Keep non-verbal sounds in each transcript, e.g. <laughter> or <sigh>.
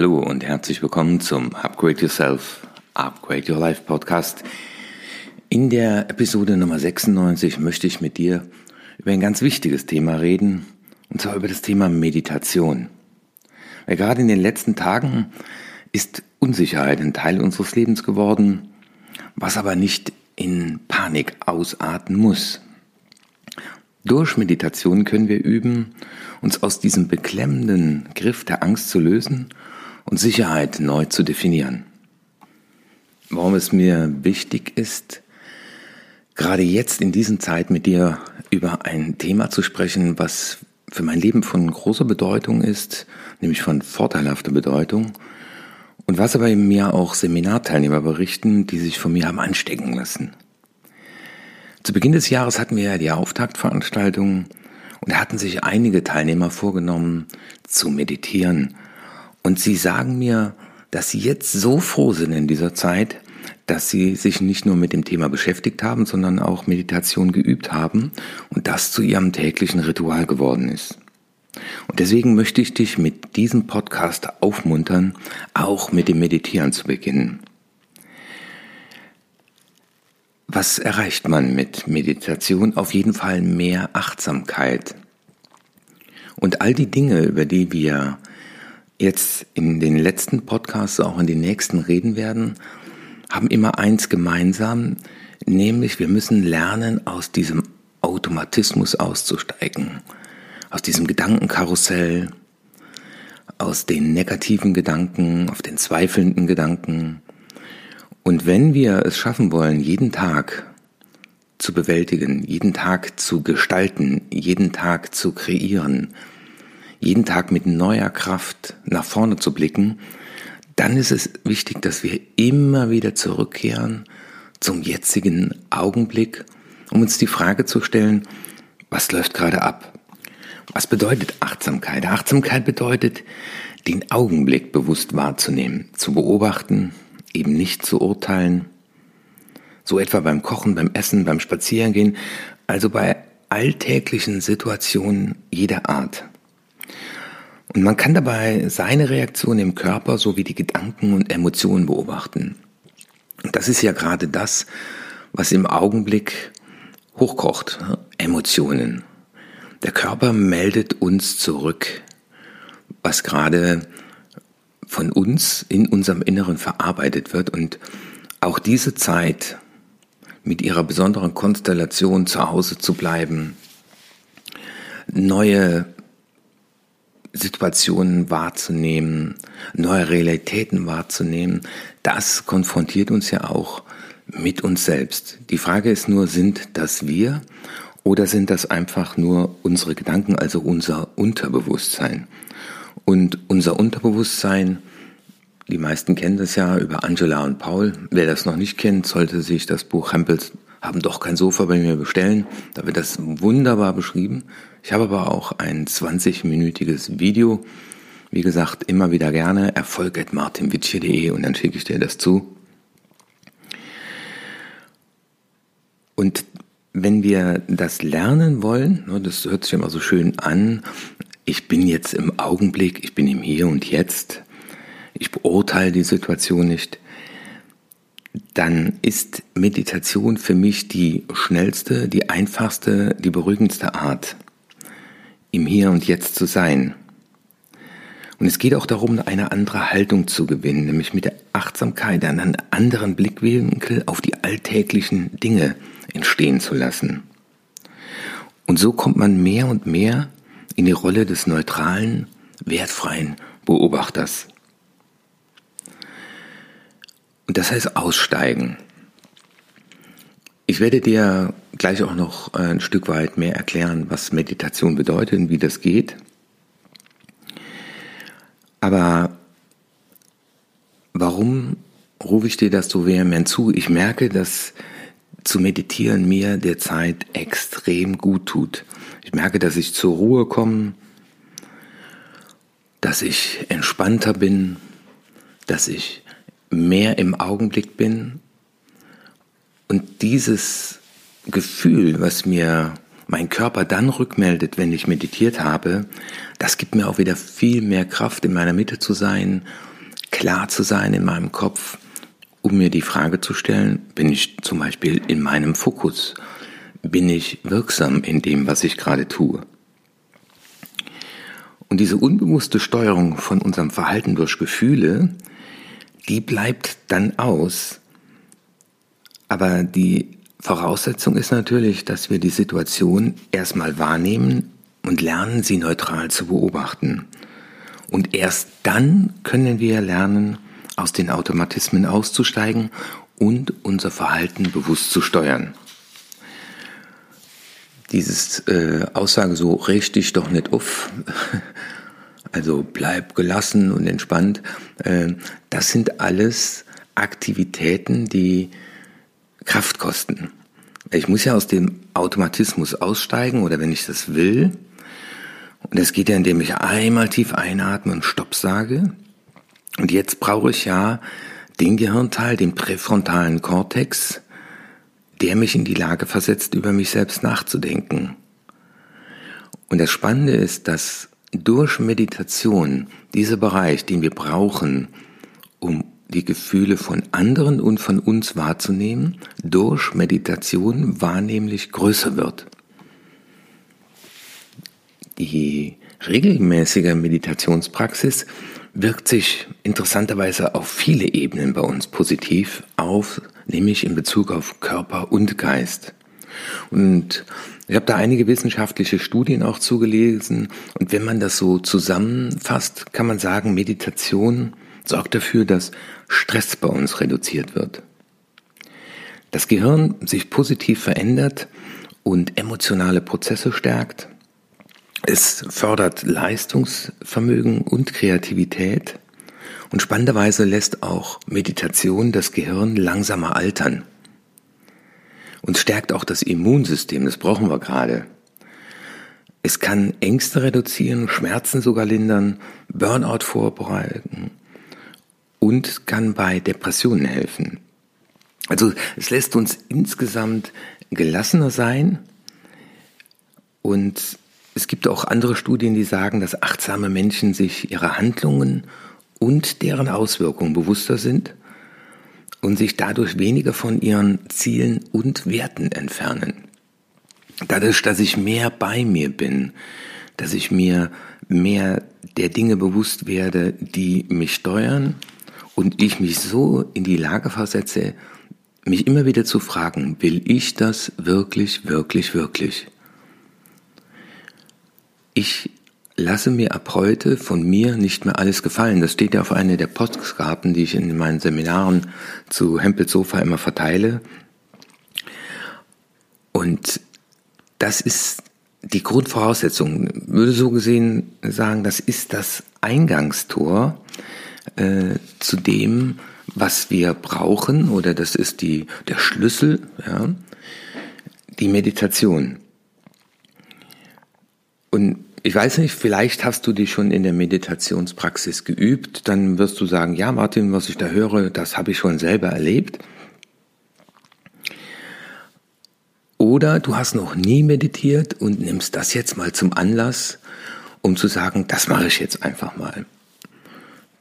Hallo und herzlich willkommen zum Upgrade Yourself, Upgrade Your Life Podcast. In der Episode Nummer 96 möchte ich mit dir über ein ganz wichtiges Thema reden, und zwar über das Thema Meditation. Weil gerade in den letzten Tagen ist Unsicherheit ein Teil unseres Lebens geworden, was aber nicht in Panik ausarten muss. Durch Meditation können wir üben, uns aus diesem beklemmenden Griff der Angst zu lösen und Sicherheit neu zu definieren. Warum es mir wichtig ist, gerade jetzt in diesen Zeit mit dir über ein Thema zu sprechen, was für mein Leben von großer Bedeutung ist, nämlich von vorteilhafter Bedeutung, und was aber mir auch Seminarteilnehmer berichten, die sich von mir haben anstecken lassen. Zu Beginn des Jahres hatten wir ja die Auftaktveranstaltung und hatten sich einige Teilnehmer vorgenommen, zu meditieren. Und sie sagen mir, dass sie jetzt so froh sind in dieser Zeit, dass sie sich nicht nur mit dem Thema beschäftigt haben, sondern auch Meditation geübt haben und das zu ihrem täglichen Ritual geworden ist. Und deswegen möchte ich dich mit diesem Podcast aufmuntern, auch mit dem Meditieren zu beginnen. Was erreicht man mit Meditation? Auf jeden Fall mehr Achtsamkeit. Und all die Dinge, über die wir jetzt in den letzten Podcasts, auch in den nächsten reden werden, haben immer eins gemeinsam, nämlich wir müssen lernen, aus diesem Automatismus auszusteigen aus diesem Gedankenkarussell, aus den negativen Gedanken, auf den zweifelnden Gedanken. Und wenn wir es schaffen wollen, jeden Tag zu bewältigen, jeden Tag zu gestalten, jeden Tag zu kreieren, jeden Tag mit neuer Kraft nach vorne zu blicken, dann ist es wichtig, dass wir immer wieder zurückkehren zum jetzigen Augenblick, um uns die Frage zu stellen, was läuft gerade ab? Was bedeutet Achtsamkeit? Achtsamkeit bedeutet, den Augenblick bewusst wahrzunehmen, zu beobachten, eben nicht zu urteilen. So etwa beim Kochen, beim Essen, beim Spazierengehen, also bei alltäglichen Situationen jeder Art. Und man kann dabei seine Reaktion im Körper sowie die Gedanken und Emotionen beobachten. Und das ist ja gerade das, was im Augenblick hochkocht. Emotionen. Der Körper meldet uns zurück, was gerade von uns in unserem Inneren verarbeitet wird und auch diese Zeit mit ihrer besonderen Konstellation zu Hause zu bleiben, neue Situationen wahrzunehmen, neue Realitäten wahrzunehmen, das konfrontiert uns ja auch mit uns selbst. Die Frage ist nur, sind das wir oder sind das einfach nur unsere Gedanken, also unser Unterbewusstsein? Und unser Unterbewusstsein, die meisten kennen das ja über Angela und Paul. Wer das noch nicht kennt, sollte sich das Buch Hempels haben doch kein Sofa bei mir bestellen. Da wird das wunderbar beschrieben. Ich habe aber auch ein 20-minütiges Video. Wie gesagt, immer wieder gerne erfolg.martinwitsche.de und dann schicke ich dir das zu. Und wenn wir das lernen wollen, ne, das hört sich immer so schön an, ich bin jetzt im Augenblick, ich bin im Hier und Jetzt, ich beurteile die Situation nicht, dann ist Meditation für mich die schnellste, die einfachste, die beruhigendste Art, im Hier und Jetzt zu sein. Und es geht auch darum, eine andere Haltung zu gewinnen, nämlich mit der Achtsamkeit einen anderen Blickwinkel auf die alltäglichen Dinge entstehen zu lassen. Und so kommt man mehr und mehr in die Rolle des neutralen, wertfreien Beobachters. Und das heißt aussteigen. Ich werde dir gleich auch noch ein Stück weit mehr erklären, was Meditation bedeutet und wie das geht. Aber warum rufe ich dir das so vehement zu? Ich merke, dass zu meditieren mir derzeit extrem gut tut. Ich merke, dass ich zur Ruhe komme, dass ich entspannter bin, dass ich mehr im Augenblick bin. Und dieses Gefühl, was mir mein Körper dann rückmeldet, wenn ich meditiert habe, das gibt mir auch wieder viel mehr Kraft, in meiner Mitte zu sein klar zu sein in meinem Kopf, um mir die Frage zu stellen, bin ich zum Beispiel in meinem Fokus? Bin ich wirksam in dem, was ich gerade tue? Und diese unbewusste Steuerung von unserem Verhalten durch Gefühle, die bleibt dann aus. Aber die Voraussetzung ist natürlich, dass wir die Situation erstmal wahrnehmen und lernen, sie neutral zu beobachten. Und erst dann können wir lernen, aus den Automatismen auszusteigen und unser Verhalten bewusst zu steuern. Dieses äh, Aussage so richtig doch nicht auf, <laughs> also bleib gelassen und entspannt, äh, das sind alles Aktivitäten, die Kraft kosten. Ich muss ja aus dem Automatismus aussteigen oder wenn ich das will, und das geht ja, indem ich einmal tief einatme und Stopp sage. Und jetzt brauche ich ja den Gehirnteil, den präfrontalen Kortex, der mich in die Lage versetzt, über mich selbst nachzudenken. Und das Spannende ist, dass durch Meditation dieser Bereich, den wir brauchen, um die Gefühle von anderen und von uns wahrzunehmen, durch Meditation wahrnehmlich größer wird. Die regelmäßige Meditationspraxis wirkt sich interessanterweise auf viele Ebenen bei uns positiv auf, nämlich in Bezug auf Körper und Geist. Und ich habe da einige wissenschaftliche Studien auch zugelesen. Und wenn man das so zusammenfasst, kann man sagen, Meditation sorgt dafür, dass Stress bei uns reduziert wird. Das Gehirn sich positiv verändert und emotionale Prozesse stärkt. Es fördert Leistungsvermögen und Kreativität. Und spannenderweise lässt auch Meditation das Gehirn langsamer altern. Und stärkt auch das Immunsystem, das brauchen wir gerade. Es kann Ängste reduzieren, Schmerzen sogar lindern, Burnout vorbereiten und kann bei Depressionen helfen. Also es lässt uns insgesamt gelassener sein und es gibt auch andere Studien, die sagen, dass achtsame Menschen sich ihrer Handlungen und deren Auswirkungen bewusster sind und sich dadurch weniger von ihren Zielen und Werten entfernen. Dadurch, dass ich mehr bei mir bin, dass ich mir mehr der Dinge bewusst werde, die mich steuern und ich mich so in die Lage versetze, mich immer wieder zu fragen, will ich das wirklich, wirklich, wirklich? ich lasse mir ab heute von mir nicht mehr alles gefallen. Das steht ja auf einer der Postkarten, die ich in meinen Seminaren zu Hempels Sofa immer verteile. Und das ist die Grundvoraussetzung. Ich würde so gesehen sagen, das ist das Eingangstor äh, zu dem, was wir brauchen, oder das ist die, der Schlüssel, ja, die Meditation. Und ich weiß nicht, vielleicht hast du dich schon in der Meditationspraxis geübt, dann wirst du sagen, ja Martin, was ich da höre, das habe ich schon selber erlebt. Oder du hast noch nie meditiert und nimmst das jetzt mal zum Anlass, um zu sagen, das mache ich jetzt einfach mal.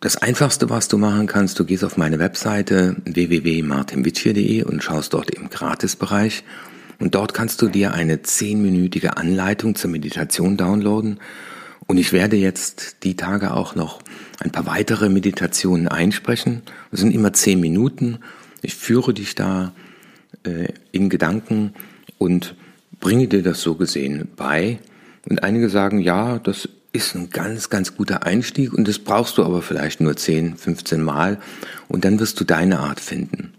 Das einfachste, was du machen kannst, du gehst auf meine Webseite www.martinwitsch.de und schaust dort im Gratisbereich und dort kannst du dir eine zehnminütige Anleitung zur Meditation downloaden. Und ich werde jetzt die Tage auch noch ein paar weitere Meditationen einsprechen. Das sind immer zehn Minuten. Ich führe dich da äh, in Gedanken und bringe dir das so gesehen bei. Und einige sagen, ja, das ist ein ganz, ganz guter Einstieg und das brauchst du aber vielleicht nur 10, 15 Mal und dann wirst du deine Art finden.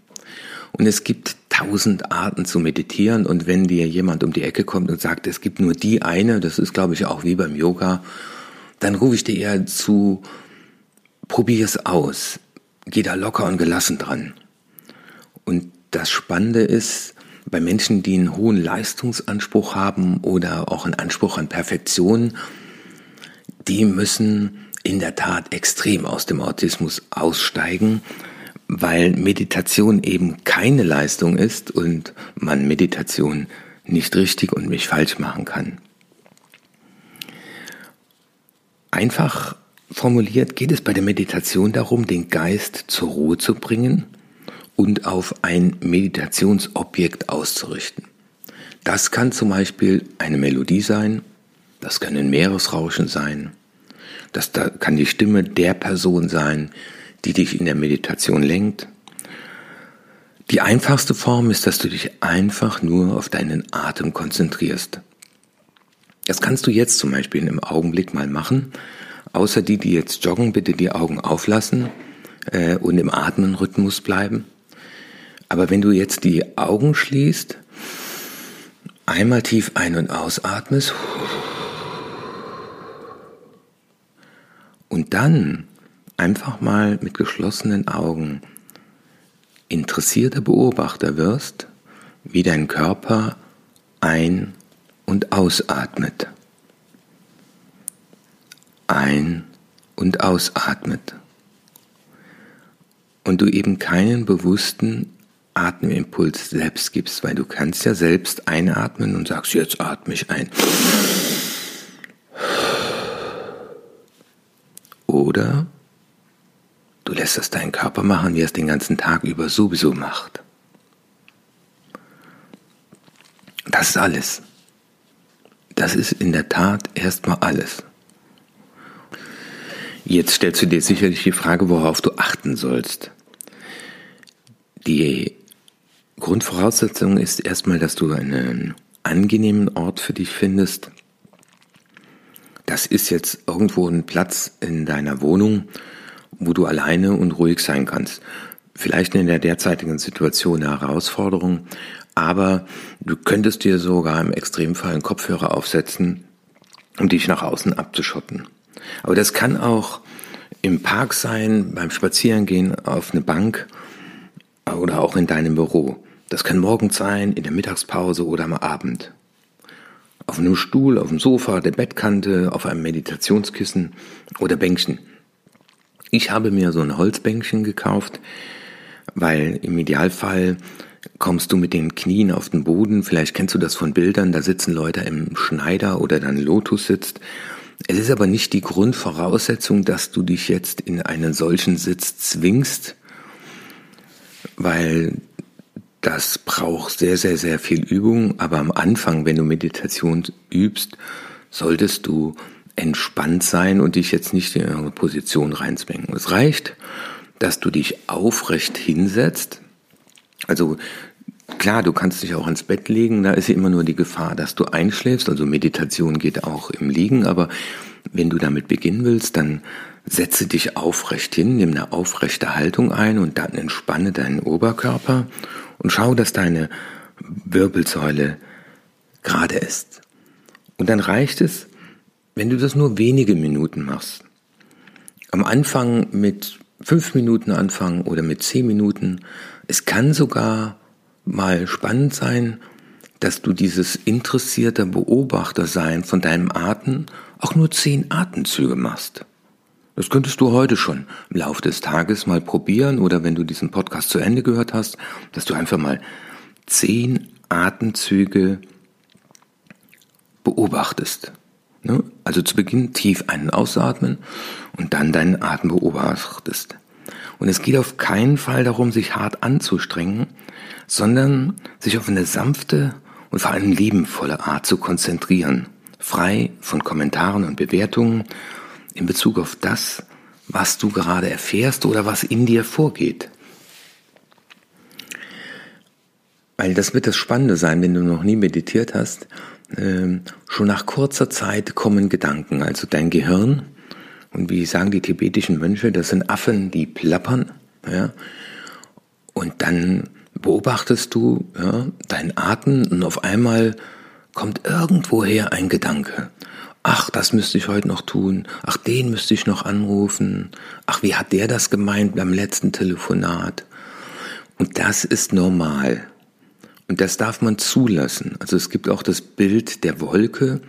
Und es gibt tausend Arten zu meditieren. Und wenn dir jemand um die Ecke kommt und sagt, es gibt nur die eine, das ist, glaube ich, auch wie beim Yoga, dann rufe ich dir eher zu, probier es aus. Geh da locker und gelassen dran. Und das Spannende ist, bei Menschen, die einen hohen Leistungsanspruch haben oder auch einen Anspruch an Perfektion, die müssen in der Tat extrem aus dem Autismus aussteigen, weil Meditation eben keine Leistung ist und man Meditation nicht richtig und mich falsch machen kann. Einfach formuliert geht es bei der Meditation darum, den Geist zur Ruhe zu bringen und auf ein Meditationsobjekt auszurichten. Das kann zum Beispiel eine Melodie sein, das kann ein Meeresrauschen sein, das kann die Stimme der Person sein, die dich in der Meditation lenkt. Die einfachste Form ist, dass du dich einfach nur auf deinen Atem konzentrierst. Das kannst du jetzt zum Beispiel im Augenblick mal machen. Außer die, die jetzt joggen, bitte die Augen auflassen äh, und im Atmenrhythmus bleiben. Aber wenn du jetzt die Augen schließt, einmal tief ein- und ausatmest und dann einfach mal mit geschlossenen Augen interessierter Beobachter wirst, wie dein Körper ein- und ausatmet. Ein- und ausatmet. Und du eben keinen bewussten Atemimpuls selbst gibst, weil du kannst ja selbst einatmen und sagst, jetzt atme ich ein. Oder du lässt es deinen Körper machen, wie er es den ganzen Tag über sowieso macht. Das ist alles. Das ist in der Tat erstmal alles. Jetzt stellst du dir sicherlich die Frage, worauf du achten sollst. Die Grundvoraussetzung ist erstmal, dass du einen angenehmen Ort für dich findest, das ist jetzt irgendwo ein Platz in deiner Wohnung, wo du alleine und ruhig sein kannst. Vielleicht in der derzeitigen Situation eine Herausforderung, aber du könntest dir sogar im Extremfall einen Kopfhörer aufsetzen, um dich nach außen abzuschotten. Aber das kann auch im Park sein, beim Spazierengehen auf eine Bank oder auch in deinem Büro. Das kann morgens sein, in der Mittagspause oder am Abend. Auf einem Stuhl, auf dem Sofa, der Bettkante, auf einem Meditationskissen oder Bänkchen. Ich habe mir so ein Holzbänkchen gekauft, weil im Idealfall kommst du mit den Knien auf den Boden. Vielleicht kennst du das von Bildern, da sitzen Leute im Schneider oder dann Lotus sitzt. Es ist aber nicht die Grundvoraussetzung, dass du dich jetzt in einen solchen Sitz zwingst, weil das braucht sehr, sehr, sehr viel Übung, aber am Anfang, wenn du Meditation übst, solltest du entspannt sein und dich jetzt nicht in eine Position reinzwingen. Es reicht, dass du dich aufrecht hinsetzt. Also klar, du kannst dich auch ins Bett legen, da ist immer nur die Gefahr, dass du einschläfst. Also Meditation geht auch im Liegen, aber wenn du damit beginnen willst, dann setze dich aufrecht hin, nimm eine aufrechte Haltung ein und dann entspanne deinen Oberkörper und schau, dass deine Wirbelsäule gerade ist. Und dann reicht es, wenn du das nur wenige Minuten machst. Am Anfang mit fünf Minuten anfangen oder mit zehn Minuten. Es kann sogar mal spannend sein, dass du dieses interessierte Beobachtersein von deinem Atem auch nur zehn Atemzüge machst. Das könntest du heute schon im Laufe des Tages mal probieren oder wenn du diesen Podcast zu Ende gehört hast, dass du einfach mal zehn Atemzüge beobachtest. Ne? Also zu Beginn tief einen ausatmen und dann deinen Atem beobachtest. Und es geht auf keinen Fall darum, sich hart anzustrengen, sondern sich auf eine sanfte und vor allem liebenvolle Art zu konzentrieren, frei von Kommentaren und Bewertungen in Bezug auf das, was du gerade erfährst oder was in dir vorgeht. Weil das wird das Spannende sein, wenn du noch nie meditiert hast. Äh, schon nach kurzer Zeit kommen Gedanken. Also dein Gehirn, und wie sagen die tibetischen Mönche, das sind Affen, die plappern. Ja? Und dann beobachtest du ja, deinen Atem und auf einmal kommt irgendwoher ein Gedanke ach, das müsste ich heute noch tun, ach, den müsste ich noch anrufen, ach, wie hat der das gemeint beim letzten Telefonat? Und das ist normal. Und das darf man zulassen. Also es gibt auch das Bild der Wolke,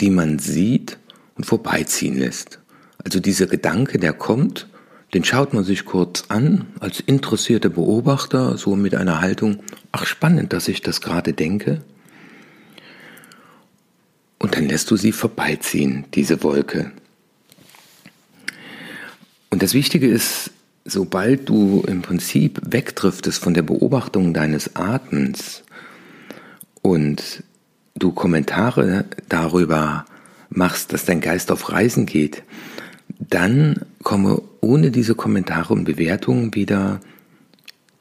die man sieht und vorbeiziehen lässt. Also dieser Gedanke, der kommt, den schaut man sich kurz an als interessierter Beobachter, so mit einer Haltung, ach spannend, dass ich das gerade denke. Und dann lässt du sie vorbeiziehen, diese Wolke. Und das Wichtige ist, sobald du im Prinzip wegdriftest von der Beobachtung deines Atems und du Kommentare darüber machst, dass dein Geist auf Reisen geht, dann komme ohne diese Kommentare und Bewertungen wieder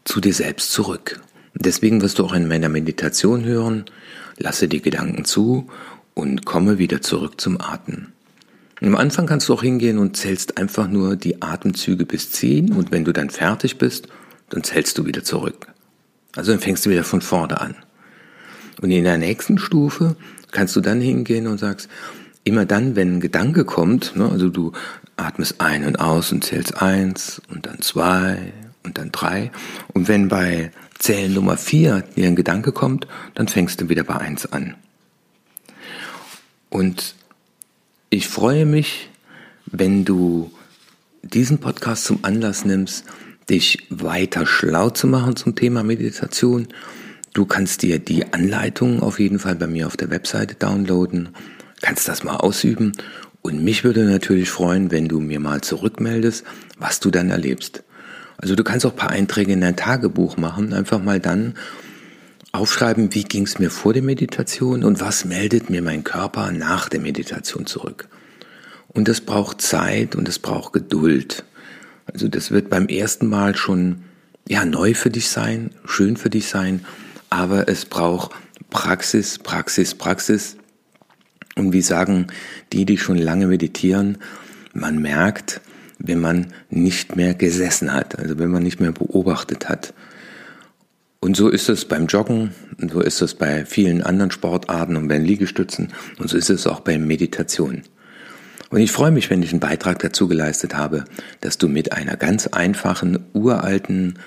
zu dir selbst zurück. Deswegen wirst du auch in meiner Meditation hören, lasse die Gedanken zu und komme wieder zurück zum Atmen. Am Anfang kannst du auch hingehen und zählst einfach nur die Atemzüge bis 10 und wenn du dann fertig bist, dann zählst du wieder zurück. Also dann fängst du wieder von vorne an. Und in der nächsten Stufe kannst du dann hingehen und sagst, immer dann, wenn ein Gedanke kommt, ne, also du atmest ein und aus und zählst eins und dann zwei und dann drei. Und wenn bei Zählen Nummer vier dir ein Gedanke kommt, dann fängst du wieder bei eins an. Und ich freue mich, wenn du diesen Podcast zum Anlass nimmst, dich weiter schlau zu machen zum Thema Meditation. Du kannst dir die Anleitung auf jeden Fall bei mir auf der Webseite downloaden, kannst das mal ausüben und mich würde natürlich freuen, wenn du mir mal zurückmeldest, was du dann erlebst. Also du kannst auch ein paar Einträge in dein Tagebuch machen, einfach mal dann aufschreiben, wie ging es mir vor der Meditation und was meldet mir mein Körper nach der Meditation zurück. Und das braucht Zeit und es braucht Geduld. Also das wird beim ersten Mal schon ja neu für dich sein, schön für dich sein, aber es braucht Praxis, Praxis, Praxis. Und wie sagen die, die schon lange meditieren, man merkt, wenn man nicht mehr gesessen hat, also wenn man nicht mehr beobachtet hat. Und so ist es beim Joggen, und so ist es bei vielen anderen Sportarten und bei Liegestützen, und so ist es auch bei Meditation. Und ich freue mich, wenn ich einen Beitrag dazu geleistet habe, dass du mit einer ganz einfachen, uralten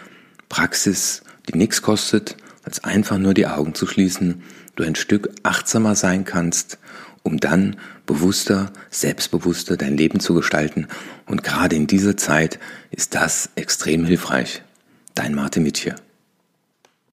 Praxis, die nichts kostet, als einfach nur die Augen zu schließen, du ein Stück achtsamer sein kannst um dann bewusster, selbstbewusster dein Leben zu gestalten. Und gerade in dieser Zeit ist das extrem hilfreich. Dein Martin Mitchell.